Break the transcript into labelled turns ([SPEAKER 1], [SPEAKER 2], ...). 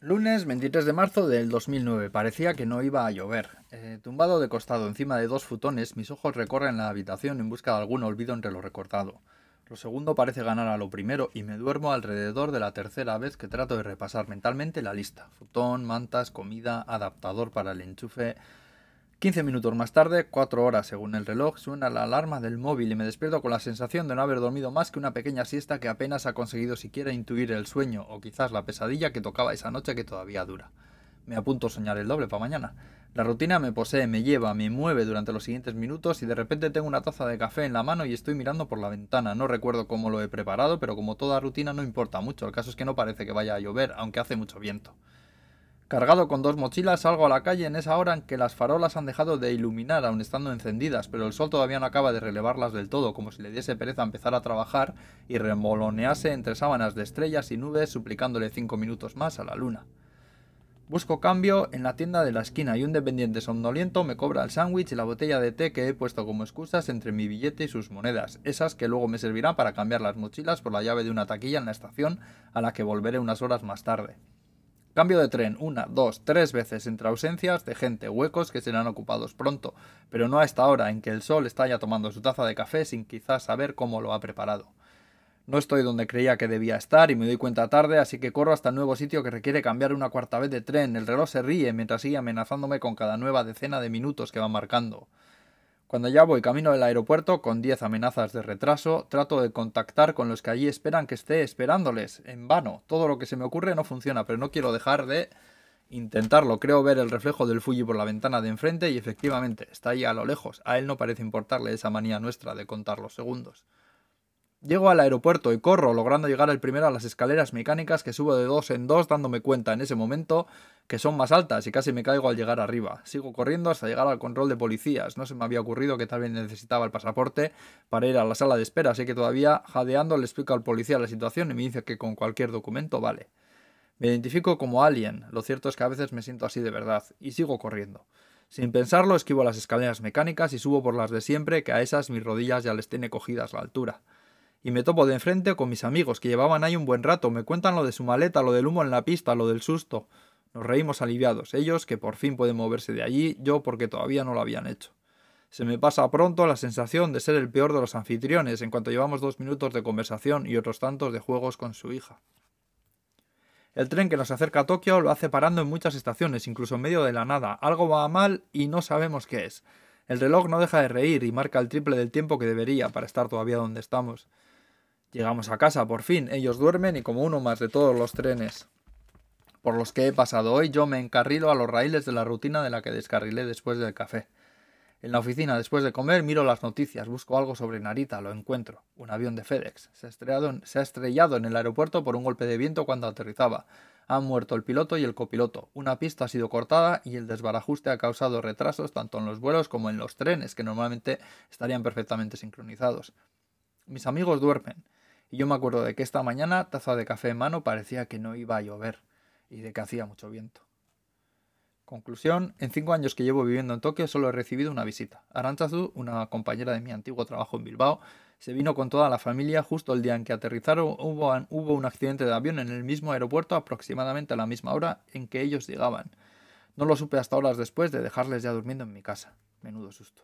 [SPEAKER 1] Lunes 23 de marzo del 2009. Parecía que no iba a llover. Eh, tumbado de costado encima de dos futones, mis ojos recorren la habitación en busca de algún olvido entre lo recortado. Lo segundo parece ganar a lo primero y me duermo alrededor de la tercera vez que trato de repasar mentalmente la lista. Futón, mantas, comida, adaptador para el enchufe, 15 minutos más tarde, 4 horas según el reloj, suena la alarma del móvil y me despierto con la sensación de no haber dormido más que una pequeña siesta que apenas ha conseguido siquiera intuir el sueño o quizás la pesadilla que tocaba esa noche que todavía dura. Me apunto a soñar el doble para mañana. La rutina me posee, me lleva, me mueve durante los siguientes minutos y de repente tengo una taza de café en la mano y estoy mirando por la ventana. No recuerdo cómo lo he preparado, pero como toda rutina no importa mucho. El caso es que no parece que vaya a llover, aunque hace mucho viento. Cargado con dos mochilas, salgo a la calle en esa hora en que las farolas han dejado de iluminar aun estando encendidas, pero el sol todavía no acaba de relevarlas del todo, como si le diese pereza empezar a trabajar y remolonease entre sábanas de estrellas y nubes, suplicándole cinco minutos más a la luna. Busco cambio en la tienda de la esquina y un dependiente somnoliento me cobra el sándwich y la botella de té que he puesto como excusas entre mi billete y sus monedas, esas que luego me servirán para cambiar las mochilas por la llave de una taquilla en la estación a la que volveré unas horas más tarde. Cambio de tren una, dos, tres veces entre ausencias de gente, huecos que serán ocupados pronto, pero no a esta hora en que el sol está ya tomando su taza de café sin quizás saber cómo lo ha preparado. No estoy donde creía que debía estar y me doy cuenta tarde, así que corro hasta el nuevo sitio que requiere cambiar una cuarta vez de tren. El reloj se ríe mientras sigue amenazándome con cada nueva decena de minutos que va marcando. Cuando ya voy camino del aeropuerto, con diez amenazas de retraso, trato de contactar con los que allí esperan que esté esperándoles. En vano. Todo lo que se me ocurre no funciona, pero no quiero dejar de intentarlo. Creo ver el reflejo del Fuji por la ventana de enfrente y efectivamente está ahí a lo lejos. A él no parece importarle esa manía nuestra de contar los segundos. Llego al aeropuerto y corro, logrando llegar el primero a las escaleras mecánicas que subo de dos en dos, dándome cuenta en ese momento que son más altas y casi me caigo al llegar arriba. Sigo corriendo hasta llegar al control de policías. No se me había ocurrido que tal vez necesitaba el pasaporte para ir a la sala de espera, así que todavía jadeando le explico al policía la situación y me dice que con cualquier documento vale. Me identifico como alien, lo cierto es que a veces me siento así de verdad, y sigo corriendo. Sin pensarlo, esquivo las escaleras mecánicas y subo por las de siempre, que a esas mis rodillas ya les tiene cogidas la altura y me topo de enfrente con mis amigos, que llevaban ahí un buen rato, me cuentan lo de su maleta, lo del humo en la pista, lo del susto. Nos reímos aliviados, ellos que por fin pueden moverse de allí, yo porque todavía no lo habían hecho. Se me pasa pronto la sensación de ser el peor de los anfitriones en cuanto llevamos dos minutos de conversación y otros tantos de juegos con su hija. El tren que nos acerca a Tokio lo hace parando en muchas estaciones, incluso en medio de la nada. Algo va mal y no sabemos qué es. El reloj no deja de reír y marca el triple del tiempo que debería para estar todavía donde estamos. Llegamos a casa, por fin. Ellos duermen y como uno más de todos los trenes por los que he pasado hoy, yo me encarrilo a los raíles de la rutina de la que descarrilé después del café. En la oficina, después de comer, miro las noticias, busco algo sobre Narita, lo encuentro. Un avión de FedEx. Se ha, estrellado en, se ha estrellado en el aeropuerto por un golpe de viento cuando aterrizaba. Han muerto el piloto y el copiloto. Una pista ha sido cortada y el desbarajuste ha causado retrasos tanto en los vuelos como en los trenes, que normalmente estarían perfectamente sincronizados. Mis amigos duermen. Y yo me acuerdo de que esta mañana, taza de café en mano, parecía que no iba a llover y de que hacía mucho viento. Conclusión, en cinco años que llevo viviendo en Tokio solo he recibido una visita. Aranchazu, una compañera de mi antiguo trabajo en Bilbao, se vino con toda la familia justo el día en que aterrizaron. Hubo, un accidente de avión en el mismo aeropuerto aproximadamente a la misma hora en que ellos llegaban. No lo supe hasta horas después de dejarles ya durmiendo en mi casa. Menudo susto.